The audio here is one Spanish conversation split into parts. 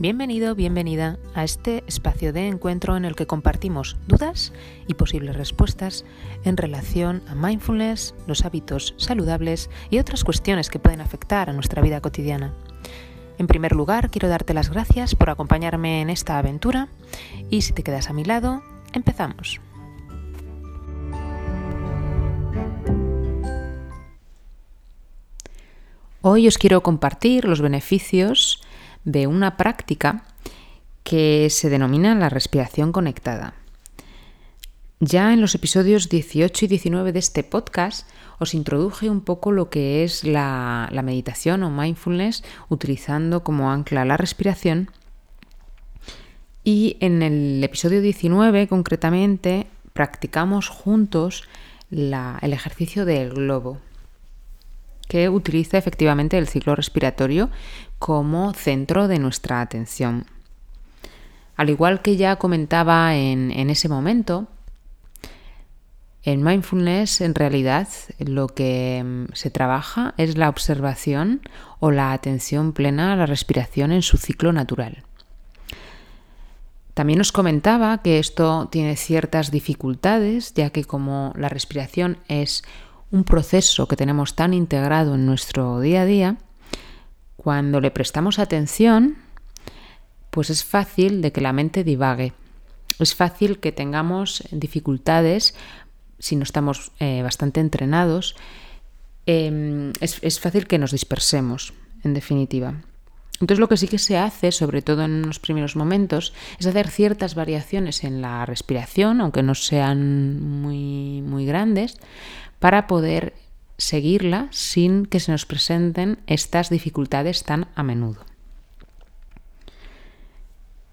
Bienvenido, bienvenida a este espacio de encuentro en el que compartimos dudas y posibles respuestas en relación a mindfulness, los hábitos saludables y otras cuestiones que pueden afectar a nuestra vida cotidiana. En primer lugar, quiero darte las gracias por acompañarme en esta aventura y si te quedas a mi lado, empezamos. Hoy os quiero compartir los beneficios de una práctica que se denomina la respiración conectada. Ya en los episodios 18 y 19 de este podcast os introduje un poco lo que es la, meditación o mindfulness utilizando como ancla la respiración. Y en el episodio 19 concretamente practicamos juntos el ejercicio del globo que utiliza efectivamente el ciclo respiratorio como centro de nuestra atención. Al igual que ya comentaba en, ese momento, en mindfulness en realidad lo que mm, se trabaja es la observación o la atención plena a la respiración en su ciclo natural. También os comentaba que esto tiene ciertas dificultades, ya que como la respiración es un proceso que tenemos tan integrado en nuestro día a día, cuando le prestamos atención, pues es fácil de que la mente divague. Es fácil que tengamos dificultades si no estamos eh, bastante entrenados. Em, es, fácil que nos dispersemos, en definitiva. Entonces lo que sí que se hace, sobre todo en los primeros momentos, es hacer ciertas variaciones en la respiración, aunque no sean muy, muy grandes, para poder seguirla sin que se nos presenten estas dificultades tan a menudo.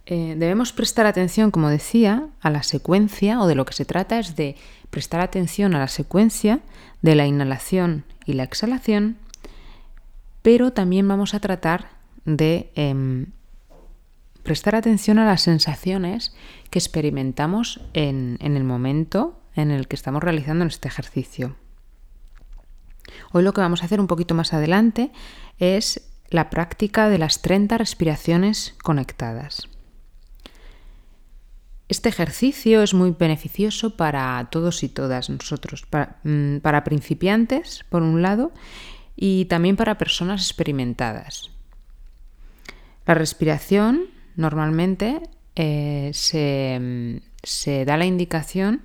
Eh, debemos prestar atención, como decía, a la secuencia, o de lo que se trata es de prestar atención a la secuencia de la inhalación y la exhalación, pero también vamos a tratar de em, prestar atención a las sensaciones que experimentamos en, en el momento en el que estamos realizando este ejercicio. Hoy lo que vamos a hacer un poquito más adelante es la práctica de las 30 respiraciones conectadas. Este ejercicio es muy beneficioso para todos y todas nosotros, para, mm, principiantes, por un lado, y también para personas experimentadas. La respiración normalmente eh, mm, se da la indicación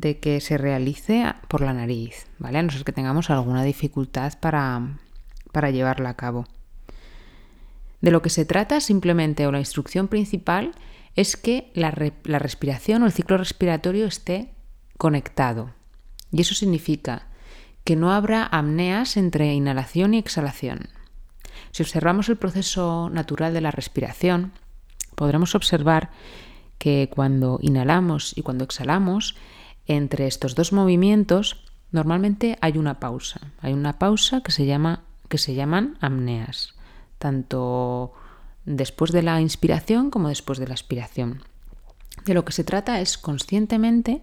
de que se realice por la nariz, ¿vale? A no ser que tengamos alguna dificultad para, para llevarla a cabo. De lo que se trata simplemente, o la instrucción principal, es que la, la respiración o el ciclo respiratorio esté conectado. Y eso significa que no habrá apneas entre inhalación y exhalación. Si observamos el proceso natural de la respiración, podremos observar que cuando inhalamos y cuando exhalamos, entre estos dos movimientos normalmente hay una pausa. Hay una pausa que se, llama, que se llaman apneas, tanto después de la inspiración como después de la expiración. De lo que se trata es conscientemente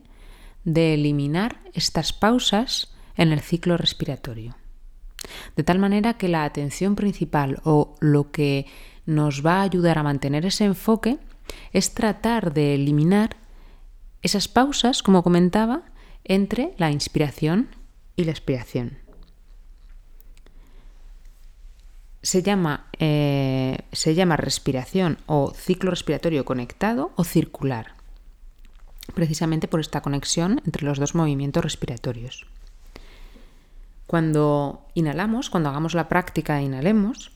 de eliminar estas pausas en el ciclo respiratorio. De tal manera que la atención principal o lo que nos va a ayudar a mantener ese enfoque es tratar de eliminar esas pausas, como comentaba, entre la inspiración y la expiración. Se llama, eh, se llama respiración o ciclo respiratorio conectado o circular, precisamente por esta conexión entre los dos movimientos respiratorios. Cuando inhalamos, cuando hagamos la práctica e inhalemos,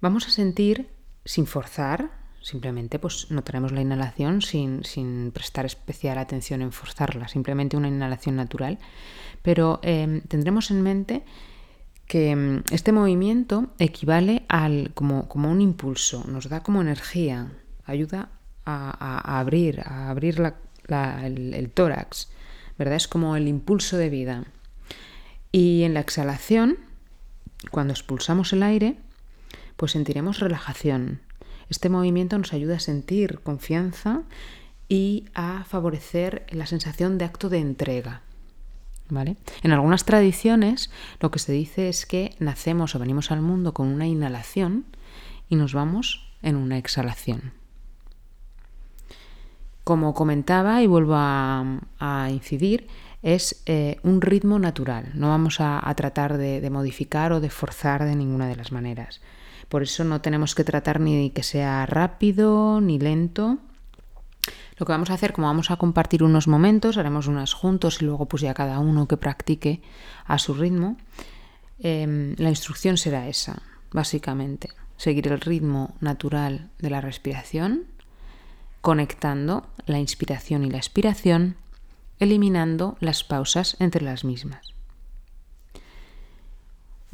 vamos a sentir, sin forzar, Simplemente pues notaremos la inhalación sin, sin prestar especial atención en forzarla, simplemente una inhalación natural. Pero em, tendremos en mente que em, este movimiento equivale al, como, como, un impulso, nos da como energía, ayuda a, abrir, a abrir el, el tórax, ¿verdad? Es como el impulso de vida. Y en la exhalación, cuando expulsamos el aire, pues sentiremos relajación, este movimiento nos ayuda a sentir confianza y a favorecer la sensación de acto de entrega. ¿Vale? En algunas tradiciones lo que se dice es que nacemos o venimos al mundo con una inhalación y nos vamos en una exhalación. Como comentaba y vuelvo a, incidir, es eh, un ritmo natural. No vamos a, tratar de, modificar o de forzar de ninguna de las maneras. Por eso no tenemos que tratar ni que sea rápido ni lento. Lo que vamos a hacer, como vamos a compartir unos momentos, haremos unas juntos y luego pues ya cada uno que practique a su ritmo. Em, la instrucción será esa, básicamente. Seguir el ritmo natural de la respiración, conectando la inspiración y la expiración, eliminando las pausas entre las mismas.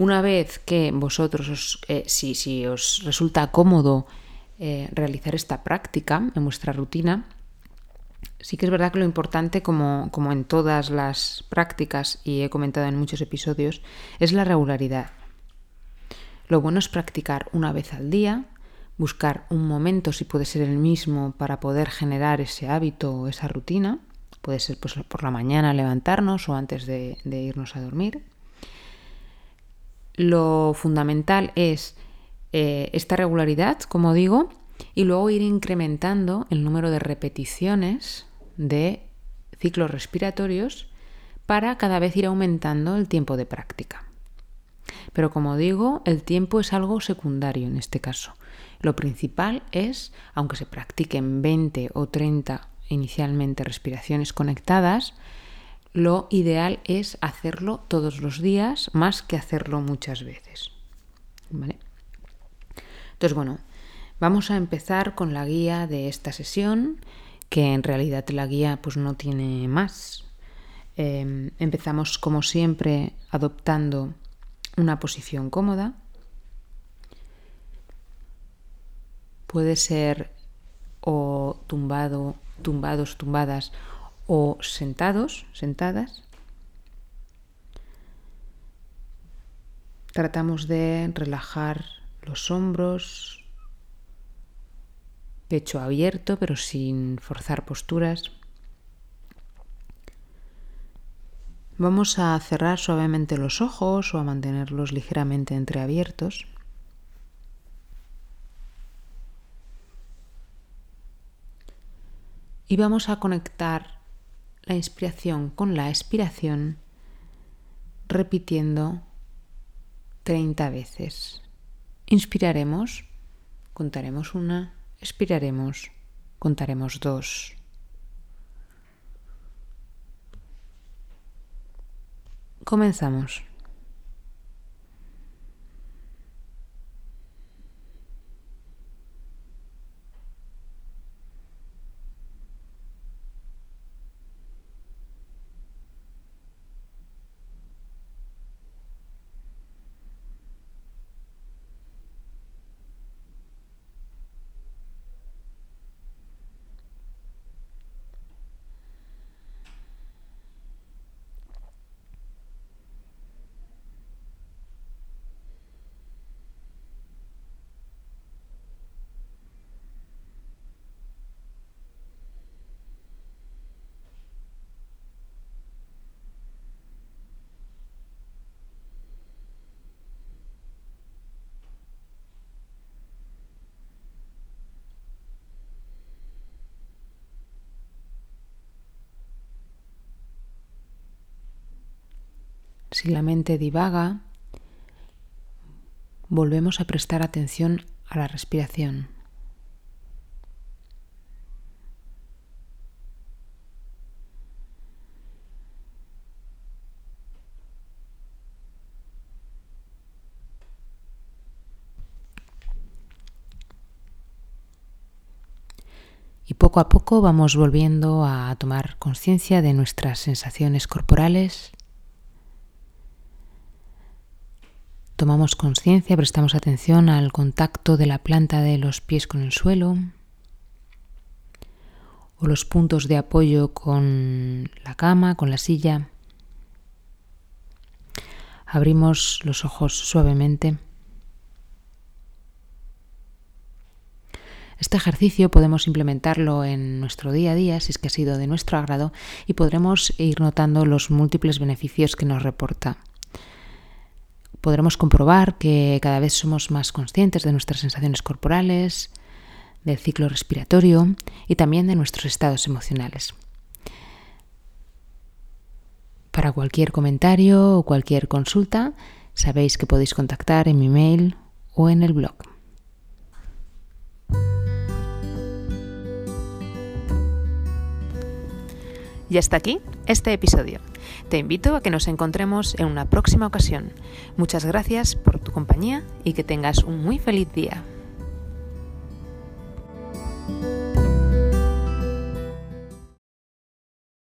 Una vez que vosotros, eh, si, os resulta cómodo eh, realizar esta práctica en vuestra rutina, sí que es verdad que lo importante, como, como en todas las prácticas y he comentado en muchos episodios, es la regularidad. Lo bueno es practicar una vez al día, buscar un momento, si puede ser el mismo, para poder generar ese hábito o esa rutina. Puede ser pues, por la mañana levantarnos o antes de irnos a dormir lo fundamental es eh, esta regularidad, como digo, y luego ir incrementando el número de repeticiones de ciclos respiratorios para cada vez ir aumentando el tiempo de práctica. Pero como digo, el tiempo es algo secundario en este caso. Lo principal es, aunque se practiquen 20 o 30 inicialmente respiraciones conectadas, lo ideal es hacerlo todos los días más que hacerlo muchas veces. Entonces, bueno, vamos a empezar con la guía de esta sesión, que en realidad la guía pues no tiene más. Em, empezamos como siempre adoptando una posición cómoda. Puede ser o tumbado, tumbados, tumbadas o sentados, sentadas. Tratamos de relajar los hombros, pecho abierto pero sin forzar posturas. Vamos a cerrar suavemente los ojos o a mantenerlos ligeramente entreabiertos. Y vamos a conectar la inspiración con la expiración, repitiendo 30 veces. Inspiraremos, contaremos una, expiraremos, contaremos dos. Comenzamos. Si la mente divaga, volvemos a prestar atención a la respiración. Y poco a poco vamos volviendo a tomar conciencia de nuestras sensaciones corporales Tomamos conciencia, prestamos atención al contacto de la planta de los pies con el suelo o los puntos de apoyo con la cama, con la silla. Abrimos los ojos suavemente. Este ejercicio podemos implementarlo en nuestro día a día si es que ha sido de nuestro agrado y podremos ir notando los múltiples beneficios que nos reporta podremos comprobar que cada vez somos más conscientes de nuestras sensaciones corporales, del ciclo respiratorio y también de nuestros estados emocionales. Para cualquier comentario o cualquier consulta, sabéis que podéis contactar en mi mail o en el blog. Y hasta aquí este episodio. Te invito a que nos encontremos en una próxima ocasión. Muchas gracias por tu compañía y que tengas un muy feliz día.